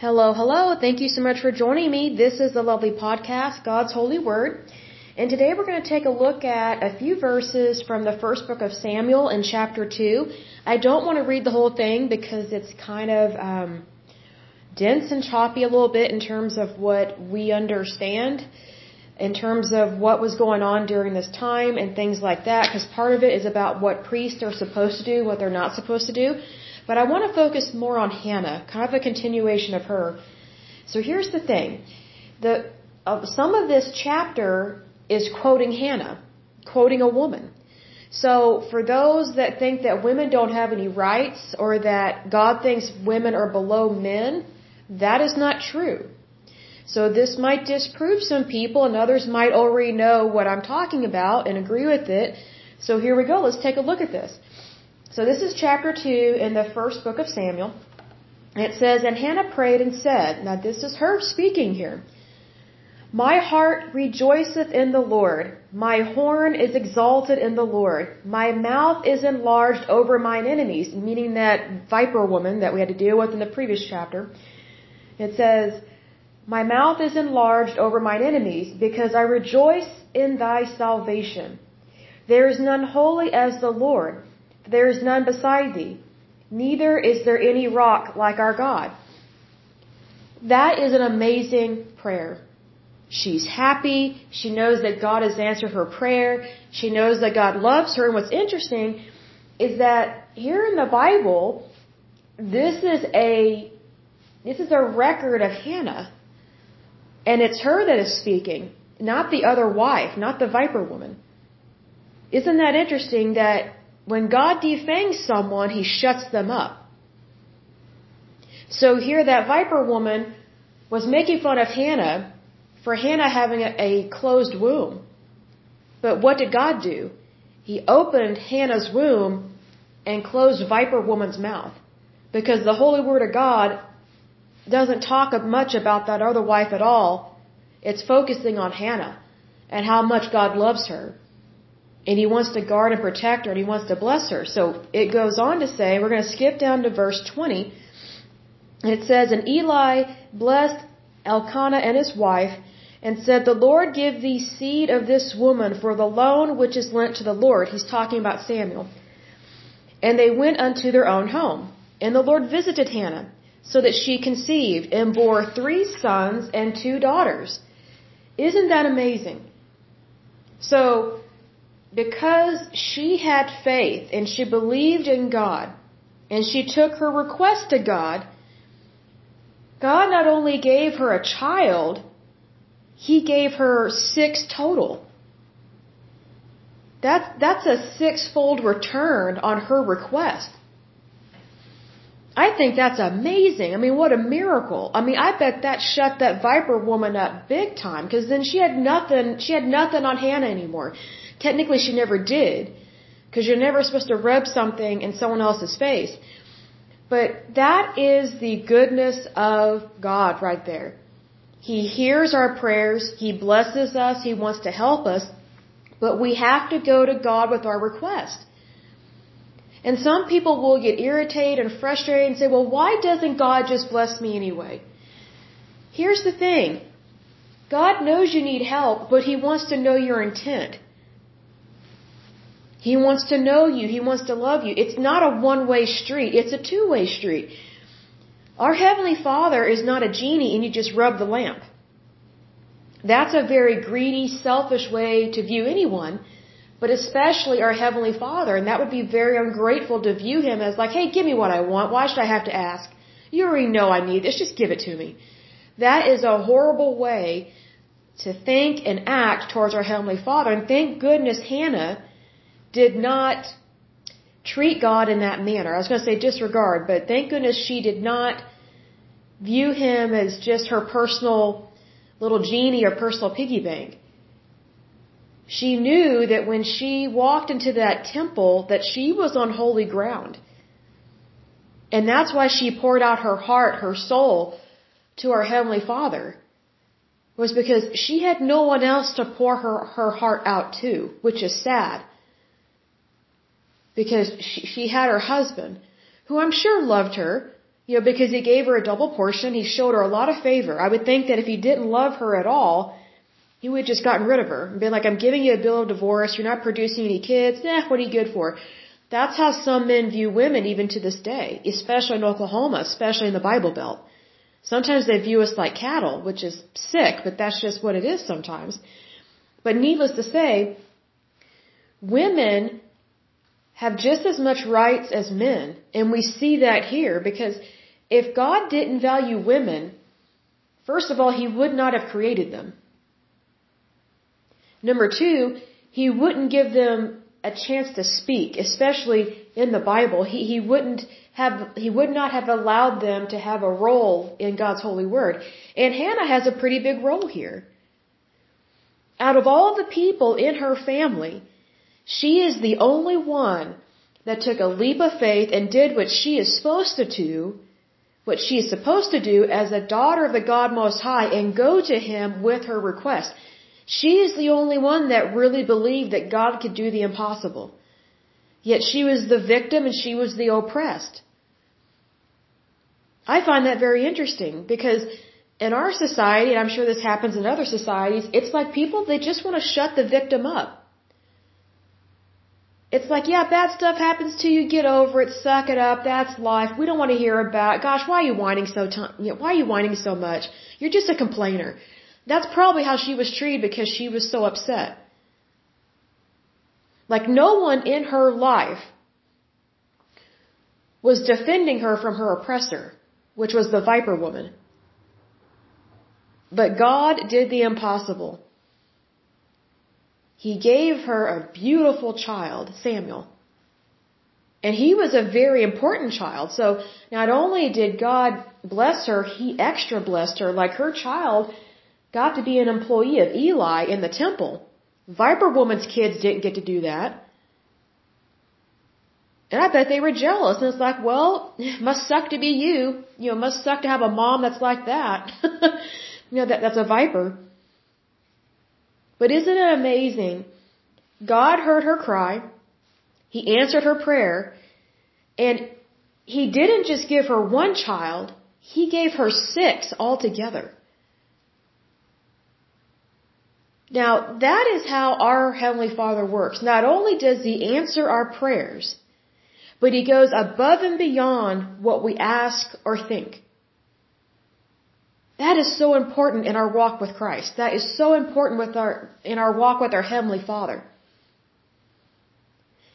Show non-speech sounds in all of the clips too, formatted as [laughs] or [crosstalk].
Hello, hello. Thank you so much for joining me. This is the lovely podcast, God's Holy Word. And today we're going to take a look at a few verses from the first book of Samuel in chapter 2. I don't want to read the whole thing because it's kind of um, dense and choppy a little bit in terms of what we understand, in terms of what was going on during this time and things like that, because part of it is about what priests are supposed to do, what they're not supposed to do. But I want to focus more on Hannah, kind of a continuation of her. So here's the thing. The, uh, some of this chapter is quoting Hannah, quoting a woman. So for those that think that women don't have any rights or that God thinks women are below men, that is not true. So this might disprove some people and others might already know what I'm talking about and agree with it. So here we go. Let's take a look at this. So this is chapter 2 in the first book of Samuel. It says, And Hannah prayed and said, Now this is her speaking here. My heart rejoiceth in the Lord. My horn is exalted in the Lord. My mouth is enlarged over mine enemies, meaning that viper woman that we had to deal with in the previous chapter. It says, My mouth is enlarged over mine enemies, because I rejoice in thy salvation. There is none holy as the Lord. There is none beside thee, neither is there any rock like our God. That is an amazing prayer. She's happy. She knows that God has answered her prayer. She knows that God loves her. And what's interesting is that here in the Bible, this is a, this is a record of Hannah. And it's her that is speaking, not the other wife, not the viper woman. Isn't that interesting that when God defangs someone, he shuts them up. So here that viper woman was making fun of Hannah for Hannah having a, a closed womb. But what did God do? He opened Hannah's womb and closed viper woman's mouth. Because the holy word of God doesn't talk much about that other wife at all. It's focusing on Hannah and how much God loves her and he wants to guard and protect her and he wants to bless her. So it goes on to say, we're going to skip down to verse 20. And it says, And Eli blessed Elkanah and his wife and said, The Lord give thee seed of this woman for the loan which is lent to the Lord. He's talking about Samuel. And they went unto their own home. And the Lord visited Hannah, so that she conceived and bore three sons and two daughters. Isn't that amazing? So, because she had faith and she believed in God and she took her request to God, God not only gave her a child, He gave her six total. That, that's a six-fold return on her request. I think that's amazing. I mean, what a miracle. I mean, I bet that shut that Viper woman up big time because then she had nothing, she had nothing on Hannah anymore. Technically, she never did, because you're never supposed to rub something in someone else's face. But that is the goodness of God right there. He hears our prayers, He blesses us, He wants to help us, but we have to go to God with our request. And some people will get irritated and frustrated and say, well, why doesn't God just bless me anyway? Here's the thing. God knows you need help, but He wants to know your intent. He wants to know you. He wants to love you. It's not a one-way street. It's a two-way street. Our Heavenly Father is not a genie and you just rub the lamp. That's a very greedy, selfish way to view anyone, but especially our Heavenly Father. And that would be very ungrateful to view Him as like, hey, give me what I want. Why should I have to ask? You already know I need this. Just give it to me. That is a horrible way to think and act towards our Heavenly Father. And thank goodness Hannah did not treat God in that manner. I was going to say disregard, but thank goodness she did not view him as just her personal little genie or personal piggy bank. She knew that when she walked into that temple that she was on holy ground. And that's why she poured out her heart, her soul to our Heavenly Father. Was because she had no one else to pour her, her heart out to, which is sad because she, she had her husband, who I'm sure loved her, You know, because he gave her a double portion, he showed her a lot of favor. I would think that if he didn't love her at all, he would have just gotten rid of her and been like, I'm giving you a bill of divorce, you're not producing any kids, eh, what are you good for? That's how some men view women even to this day, especially in Oklahoma, especially in the Bible Belt. Sometimes they view us like cattle, which is sick, but that's just what it is sometimes. But needless to say, women have just as much rights as men. And we see that here because if God didn't value women, first of all, He would not have created them. Number two, He wouldn't give them a chance to speak, especially in the Bible. He, he wouldn't have, he would not have allowed them to have a role in God's holy word. And Hannah has a pretty big role here. Out of all the people in her family, she is the only one that took a leap of faith and did what she is supposed to do, what she is supposed to do as a daughter of the God Most High and go to Him with her request. She is the only one that really believed that God could do the impossible. Yet she was the victim and she was the oppressed. I find that very interesting because in our society, and I'm sure this happens in other societies, it's like people, they just want to shut the victim up. It's like, yeah, bad stuff happens to you, get over it, suck it up, that's life. We don't want to hear about, gosh, why are you whining so, t- why are you whining so much? You're just a complainer. That's probably how she was treated because she was so upset. Like no one in her life was defending her from her oppressor, which was the viper woman. But God did the impossible. He gave her a beautiful child, Samuel. And he was a very important child. So not only did God bless her, he extra blessed her. Like her child got to be an employee of Eli in the temple. Viper Woman's kids didn't get to do that. And I bet they were jealous. And it's like, well, [laughs] must suck to be you. You know, must suck to have a mom that's like that. [laughs] you know, that, that's a viper. But isn't it amazing? God heard her cry. He answered her prayer. And He didn't just give her one child, He gave her six altogether. Now, that is how our Heavenly Father works. Not only does He answer our prayers, but He goes above and beyond what we ask or think. That is so important in our walk with Christ. That is so important with our, in our walk with our Heavenly Father.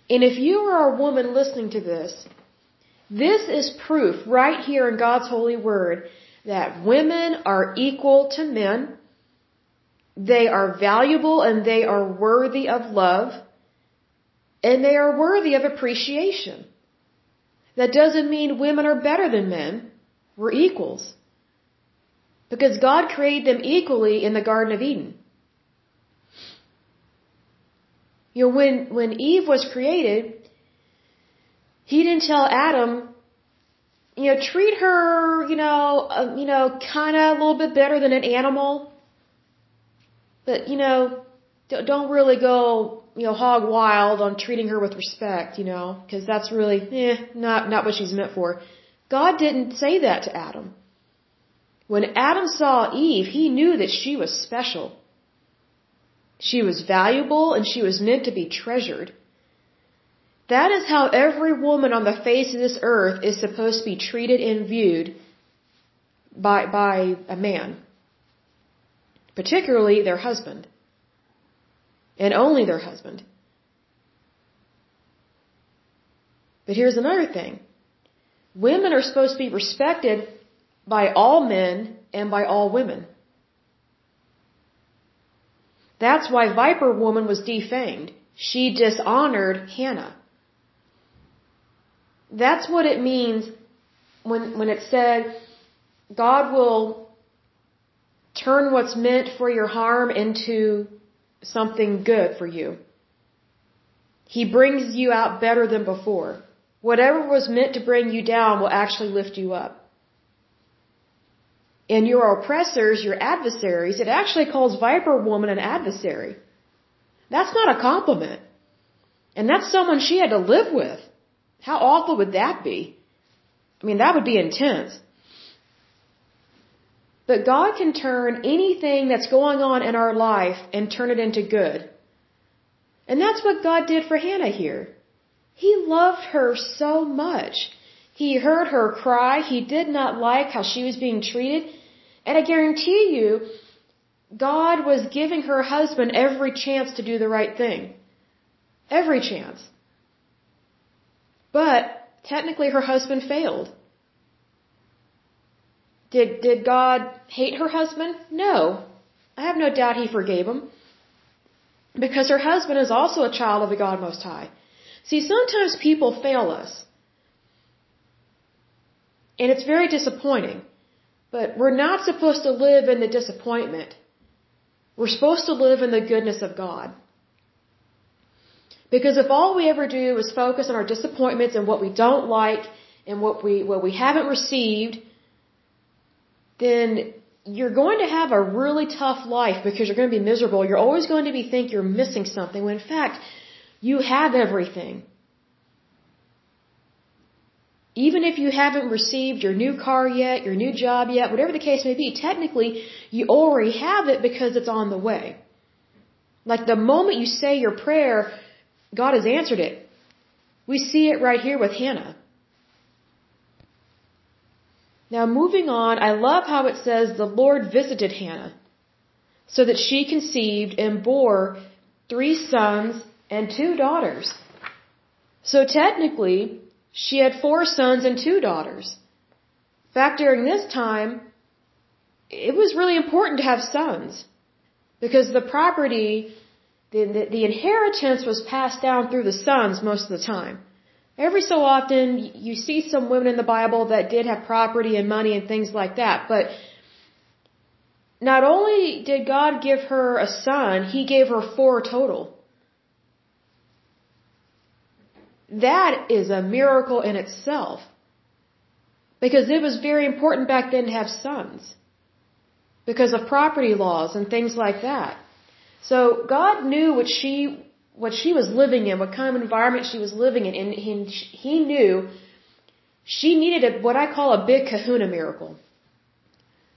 And if you are a woman listening to this, this is proof right here in God's holy word that women are equal to men they are valuable and they are worthy of love and they are worthy of appreciation. That doesn't mean women are better than men. We're equals. Because God created them equally in the Garden of Eden. You know, when, when Eve was created, he didn't tell Adam, you know, treat her, you know, uh, you know, kind of a little bit better than an animal. But, you know, don't really go, you know, hog wild on treating her with respect, you know, because that's really, eh, not, not what she's meant for. God didn't say that to Adam. When Adam saw Eve, he knew that she was special. She was valuable and she was meant to be treasured. That is how every woman on the face of this earth is supposed to be treated and viewed by, by a man particularly their husband, and only their husband. But here's another thing. Women are supposed to be respected by all men and by all women. That's why Viper Woman was defamed. She dishonored Hannah. That's what it means when, when it said, God will turn what's meant for your harm into something good for you. He brings you out better than before. Whatever was meant to bring you down will actually lift you up. And your oppressors, your adversaries, it actually calls Viper Woman an adversary. That's not a compliment. And that's someone she had to live with. How awful would that be? I mean, that would be intense. But God can turn anything that's going on in our life and turn it into good. And that's what God did for Hannah here. He loved her so much. He heard her cry. He did not like how she was being treated. And I guarantee you, God was giving her husband every chance to do the right thing. Every chance. But technically her husband failed. Did, did God hate her husband? No. I have no doubt he forgave him. Because her husband is also a child of the God Most High. See, sometimes people fail us. And it's very disappointing. But we're not supposed to live in the disappointment. We're supposed to live in the goodness of God. Because if all we ever do is focus on our disappointments and what we don't like and what we, what we haven't received, then you're going to have a really tough life because you're going to be miserable. You're always going to be think you're missing something when in fact you have everything. Even if you haven't received your new car yet, your new job yet, whatever the case may be, technically you already have it because it's on the way. Like the moment you say your prayer, God has answered it. We see it right here with Hannah. Now moving on, I love how it says the Lord visited Hannah so that she conceived and bore three sons and two daughters. So technically, she had four sons and two daughters. Fact, during this time, it was really important to have sons because the property, the, the, the inheritance was passed down through the sons most of the time. Every so often, you see some women in the Bible that did have property and money and things like that, but not only did God give her a son, He gave her four total. That is a miracle in itself. Because it was very important back then to have sons. Because of property laws and things like that. So God knew what she, what she was living in, what kind of environment she was living in, and he, he knew she needed a, what I call a big kahuna miracle.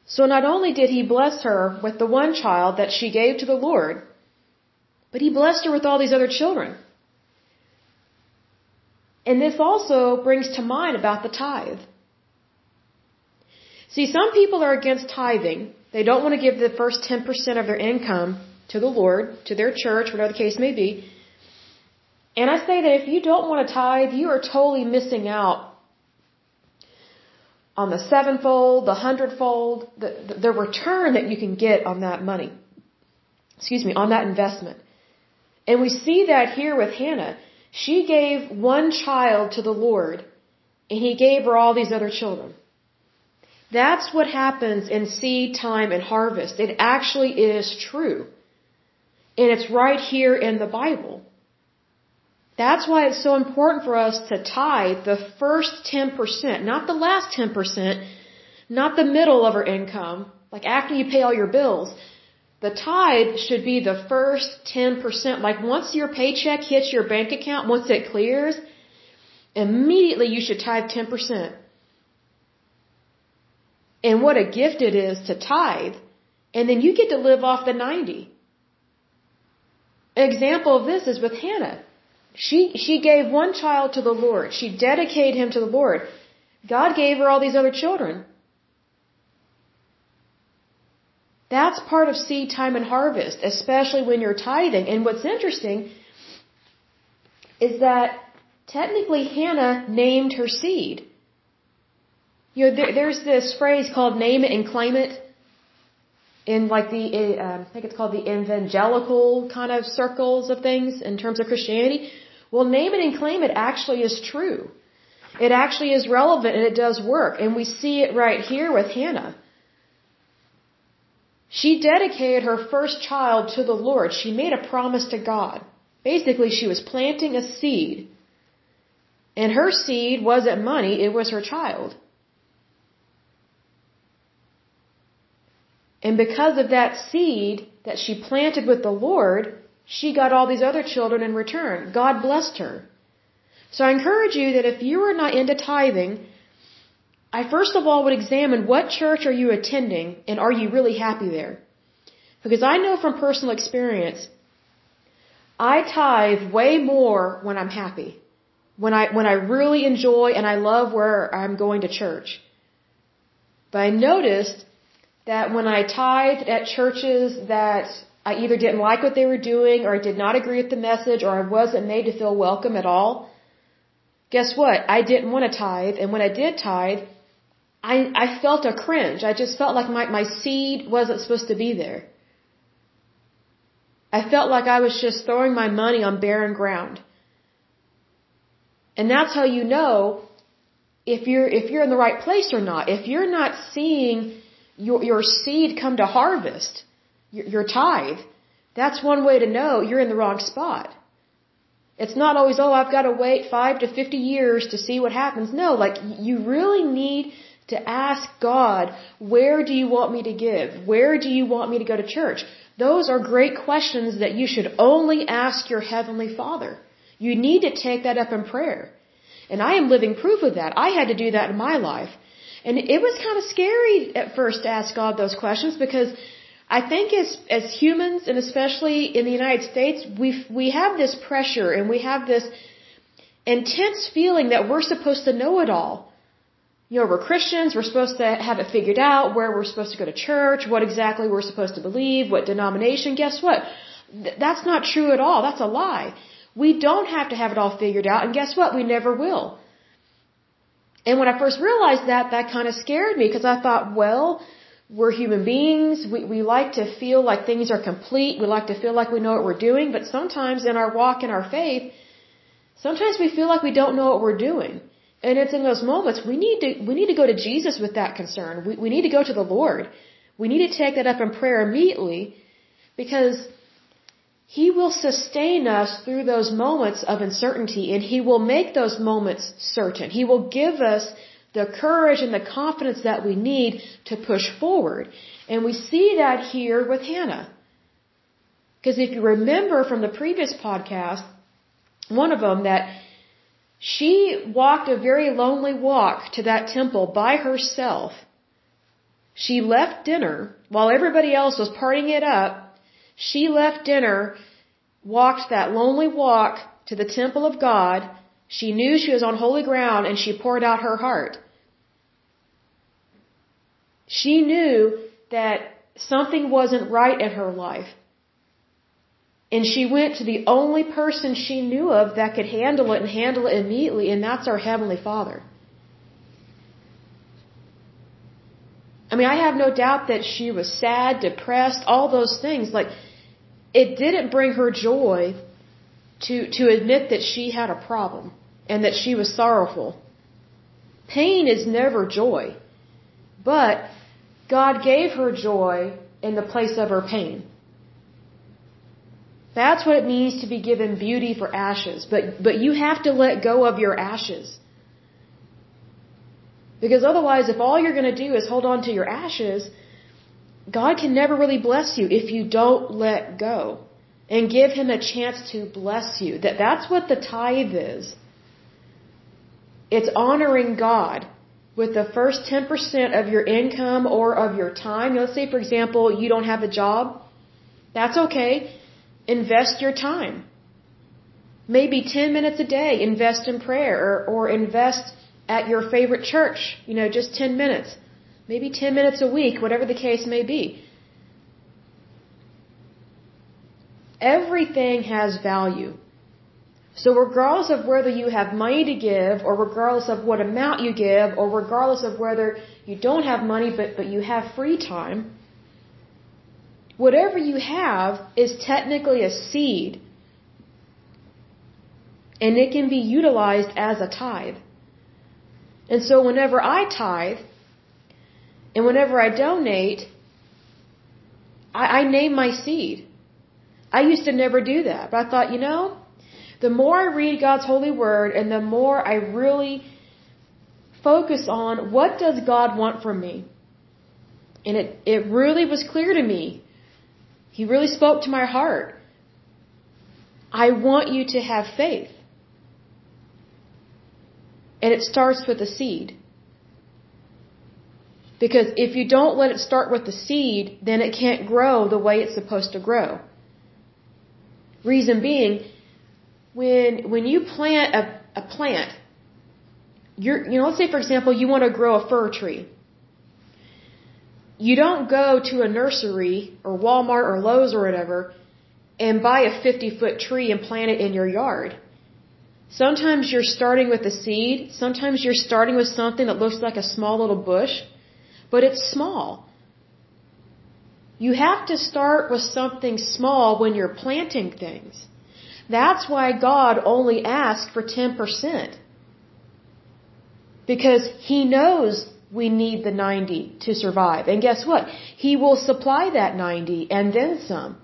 So not only did he bless her with the one child that she gave to the Lord, but he blessed her with all these other children. And this also brings to mind about the tithe. See, some people are against tithing. They don't want to give the first 10% of their income to the Lord, to their church, whatever the case may be. And I say that if you don't want to tithe, you are totally missing out on the sevenfold, the hundredfold, the, the, the return that you can get on that money. Excuse me, on that investment. And we see that here with Hannah. She gave one child to the Lord, and He gave her all these other children. That's what happens in seed time and harvest. It actually is true. And it's right here in the Bible. That's why it's so important for us to tithe the first 10%, not the last 10%, not the middle of our income, like after you pay all your bills, the tithe should be the first 10%. Like once your paycheck hits your bank account, once it clears, immediately you should tithe 10%. And what a gift it is to tithe. And then you get to live off the 90. An example of this is with Hannah. She, she gave one child to the Lord. She dedicated him to the Lord. God gave her all these other children. That's part of seed time and harvest, especially when you're tithing. And what's interesting is that technically Hannah named her seed. You know, there, there's this phrase called name it and claim it in like the, uh, I think it's called the evangelical kind of circles of things in terms of Christianity. Well, name it and claim it actually is true. It actually is relevant and it does work. And we see it right here with Hannah. She dedicated her first child to the Lord. She made a promise to God. Basically, she was planting a seed. And her seed wasn't money, it was her child. And because of that seed that she planted with the Lord, she got all these other children in return. God blessed her. So I encourage you that if you are not into tithing, I first of all would examine what church are you attending and are you really happy there? Because I know from personal experience, I tithe way more when I'm happy. When I, when I really enjoy and I love where I'm going to church. But I noticed that when I tithed at churches that I either didn't like what they were doing or I did not agree with the message or I wasn't made to feel welcome at all, guess what? I didn't want to tithe. And when I did tithe, I, I felt a cringe. I just felt like my, my seed wasn't supposed to be there. I felt like I was just throwing my money on barren ground. And that's how you know if you're, if you're in the right place or not. If you're not seeing your, your seed come to harvest, your, your tithe, that's one way to know you're in the wrong spot. It's not always, oh, I've got to wait five to 50 years to see what happens. No, like, you really need to ask God, where do you want me to give? Where do you want me to go to church? Those are great questions that you should only ask your Heavenly Father. You need to take that up in prayer. And I am living proof of that. I had to do that in my life. And it was kind of scary at first to ask God those questions because I think as as humans and especially in the United States, we we have this pressure and we have this intense feeling that we're supposed to know it all. You know, we're Christians, we're supposed to have it figured out, where we're supposed to go to church, what exactly we're supposed to believe, what denomination. Guess what? Th- that's not true at all. That's a lie. We don't have to have it all figured out, and guess what? We never will. And when I first realized that, that kind of scared me because I thought, well, we're human beings. We, we like to feel like things are complete. We like to feel like we know what we're doing. But sometimes in our walk in our faith, sometimes we feel like we don't know what we're doing. And it's in those moments we need to, we need to go to Jesus with that concern. We, we need to go to the Lord. We need to take that up in prayer immediately because He will sustain us through those moments of uncertainty and He will make those moments certain. He will give us the courage and the confidence that we need to push forward. And we see that here with Hannah. Because if you remember from the previous podcast, one of them that she walked a very lonely walk to that temple by herself. She left dinner while everybody else was partying it up. She left dinner, walked that lonely walk to the temple of God. She knew she was on holy ground and she poured out her heart. She knew that something wasn't right in her life. And she went to the only person she knew of that could handle it and handle it immediately, and that's our Heavenly Father. I mean, I have no doubt that she was sad, depressed, all those things. Like, it didn't bring her joy to, to admit that she had a problem and that she was sorrowful. Pain is never joy. But God gave her joy in the place of her pain. That's what it means to be given beauty for ashes. But, but you have to let go of your ashes. Because otherwise, if all you're going to do is hold on to your ashes, God can never really bless you if you don't let go and give Him a chance to bless you. That, that's what the tithe is. It's honoring God with the first 10% of your income or of your time. Let's say, for example, you don't have a job. That's okay. Invest your time. Maybe 10 minutes a day, invest in prayer or, or invest at your favorite church, you know, just 10 minutes. Maybe 10 minutes a week, whatever the case may be. Everything has value. So regardless of whether you have money to give, or regardless of what amount you give, or regardless of whether you don't have money but, but you have free time, whatever you have is technically a seed. And it can be utilized as a tithe. And so whenever I tithe, and whenever I donate, I, I name my seed. I used to never do that, but I thought, you know, the more I read God's holy word and the more I really focus on what does God want from me. And it, it really was clear to me. He really spoke to my heart. I want you to have faith. And it starts with a seed. Because if you don't let it start with the seed, then it can't grow the way it's supposed to grow. Reason being, when, when you plant a, a plant, you're, you know, let's say for example, you want to grow a fir tree. You don't go to a nursery or Walmart or Lowe's or whatever and buy a 50 foot tree and plant it in your yard. Sometimes you're starting with a seed. Sometimes you're starting with something that looks like a small little bush, but it's small. You have to start with something small when you're planting things. That's why God only asks for 10%. Because He knows we need the 90 to survive. And guess what? He will supply that 90 and then some.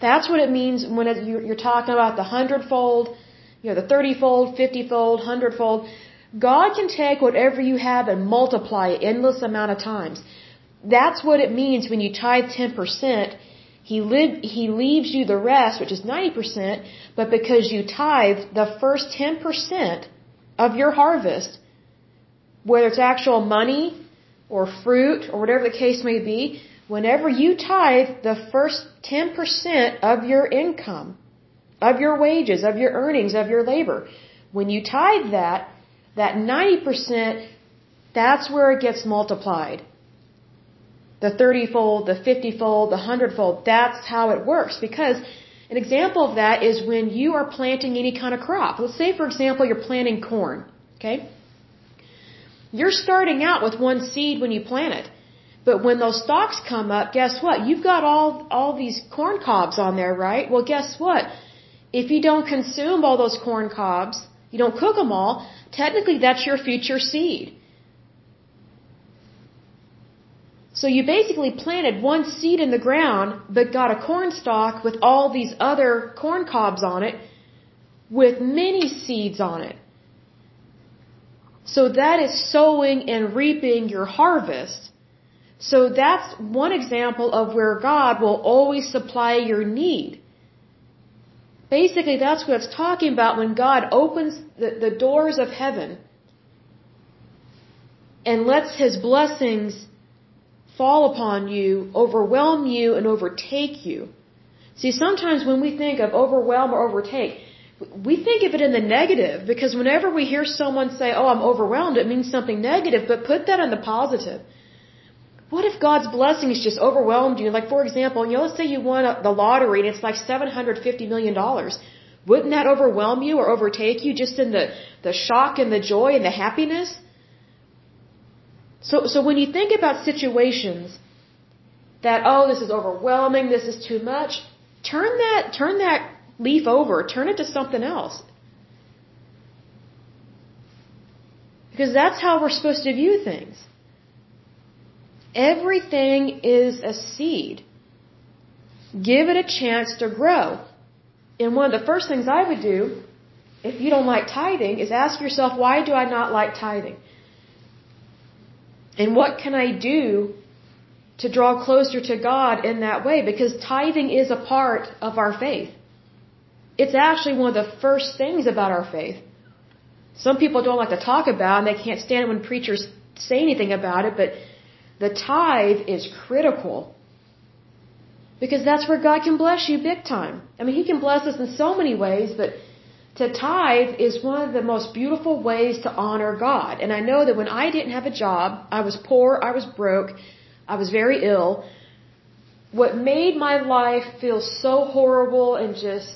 That's what it means when you're talking about the hundredfold, you know, the 30 fold, 50 fold, 100. God can take whatever you have and multiply it endless amount of times. That's what it means when you tithe 10%. He, li- he leaves you the rest, which is 90%, but because you tithe the first 10% of your harvest, whether it's actual money or fruit or whatever the case may be, whenever you tithe the first 10% of your income, of your wages, of your earnings, of your labor. When you tithe that, that 90%, that's where it gets multiplied. The 30 fold, the 50 fold, the 100 fold, that's how it works. Because an example of that is when you are planting any kind of crop. Let's say, for example, you're planting corn. Okay? You're starting out with one seed when you plant it. But when those stalks come up, guess what? You've got all, all these corn cobs on there, right? Well, guess what? If you don't consume all those corn cobs, you don't cook them all, technically that's your future seed. So you basically planted one seed in the ground, but got a corn stalk with all these other corn cobs on it, with many seeds on it. So that is sowing and reaping your harvest. So that's one example of where God will always supply your need. Basically, that's what it's talking about when God opens the, the doors of heaven and lets His blessings fall upon you, overwhelm you, and overtake you. See, sometimes when we think of overwhelm or overtake, we think of it in the negative because whenever we hear someone say, Oh, I'm overwhelmed, it means something negative, but put that in the positive. What if God's blessings just overwhelmed you? Like, for example, you know, let's say you won the lottery and it's like $750 million. Wouldn't that overwhelm you or overtake you just in the, the shock and the joy and the happiness? So, so when you think about situations that, oh, this is overwhelming, this is too much, turn that, turn that leaf over, turn it to something else. Because that's how we're supposed to view things. Everything is a seed. Give it a chance to grow. And one of the first things I would do, if you don't like tithing, is ask yourself, why do I not like tithing? And what can I do to draw closer to God in that way? Because tithing is a part of our faith. It's actually one of the first things about our faith. Some people don't like to talk about and they can't stand it when preachers say anything about it, but the tithe is critical. Because that's where God can bless you big time. I mean, He can bless us in so many ways, but to tithe is one of the most beautiful ways to honor God. And I know that when I didn't have a job, I was poor, I was broke, I was very ill. What made my life feel so horrible and just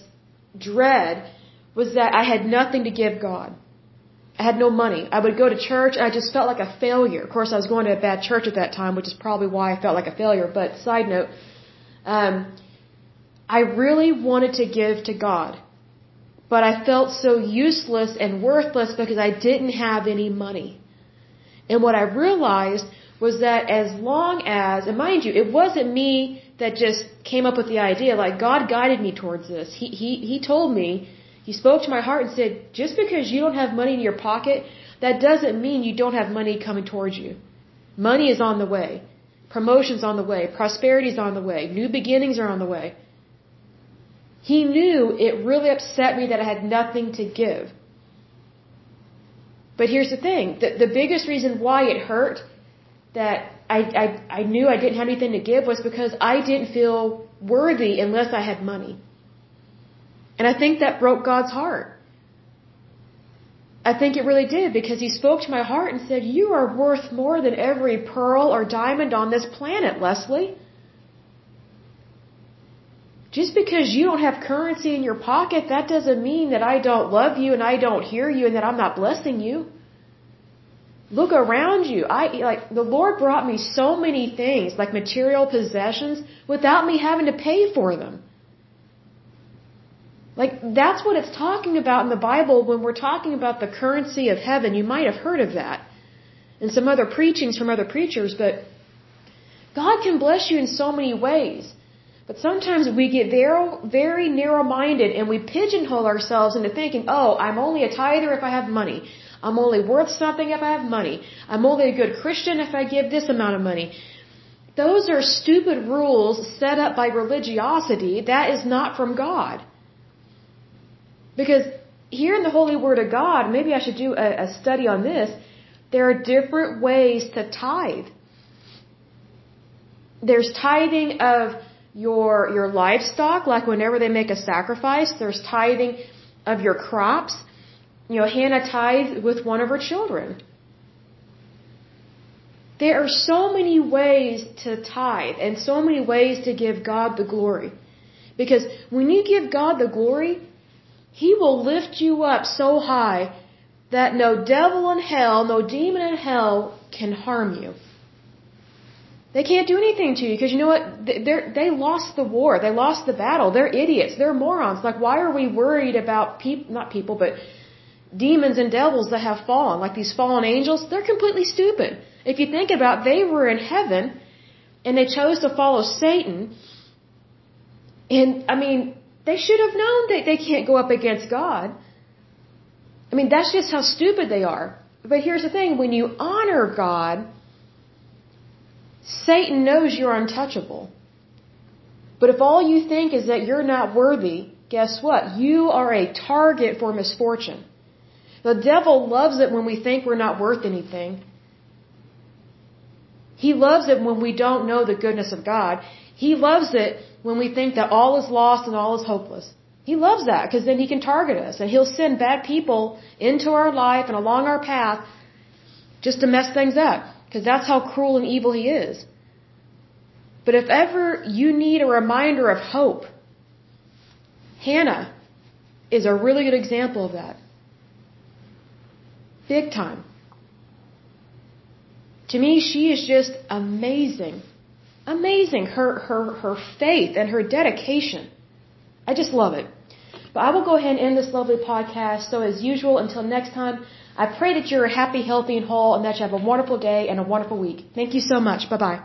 dread was that I had nothing to give God. I had no money. I would go to church. And I just felt like a failure. Of course, I was going to a bad church at that time, which is probably why I felt like a failure. But side note, um, I really wanted to give to God, but I felt so useless and worthless because I didn't have any money. And what I realized was that as long as, and mind you, it wasn't me that just came up with the idea. Like God guided me towards this. He he he told me he spoke to my heart and said, just because you don't have money in your pocket, that doesn't mean you don't have money coming towards you. Money is on the way. Promotion's on the way. Prosperity's on the way. New beginnings are on the way. He knew it really upset me that I had nothing to give. But here's the thing. The, the biggest reason why it hurt that I, I, I knew I didn't have anything to give was because I didn't feel worthy unless I had money. And I think that broke God's heart. I think it really did because he spoke to my heart and said, You are worth more than every pearl or diamond on this planet, Lesley. Just because you don't have currency in your pocket, that doesn't mean that I don't love you and I don't hear you and that I'm not blessing you. Look around you. I like the Lord brought me so many things, like material possessions, without me having to pay for them. Like that's what it's talking about in the Bible when we're talking about the currency of heaven. You might have heard of that in some other preachings from other preachers, but God can bless you in so many ways. But sometimes we get very, very narrow-minded and we pigeonhole ourselves into thinking, oh, I'm only a tither if I have money. I'm only worth something if I have money. I'm only a good Christian if I give this amount of money. Those are stupid rules set up by religiosity. That is not from God. Because here in the Holy Word of God, maybe I should do a, a study on this, there are different ways to tithe. There's tithing of your your livestock, like whenever they make a sacrifice, there's tithing of your crops. You know, Hannah tithed with one of her children. There are so many ways to tithe and so many ways to give God the glory. Because when you give God the glory, He will lift you up so high that no devil in hell, no demon in hell can harm you. They can't do anything to you because you know what? They they lost the war. They lost the battle. They're idiots. They're morons. Like why are we worried about people? Not people, but demons and devils that have fallen, like these fallen angels. They're completely stupid. If you think about, it, they were in heaven, and they chose to follow Satan. And I mean, they should have known that they can't go up against God. I mean, that's just how stupid they are. But here's the thing: when you honor God Satan knows you're untouchable. But if all you think is that you're not worthy, guess what? You are a target for misfortune. The devil loves it when we think we're not worth anything. He loves it when we don't know the goodness of God. He loves it when we think that all is lost and all is hopeless. He loves that because then he can target us and he'll send bad people into our life and along our path just to mess things up. Because that's how cruel and evil he is. But if ever you need a reminder of hope, Hannah is a really good example of that. Big time. To me, she is just amazing. Amazing. Her, her, her faith and her dedication. I just love it. But I will go ahead and end this lovely podcast. So as usual, until next time, I pray that you're happy, healthy, and whole, and that you have a wonderful day and a wonderful week. Thank you so much. Bye bye.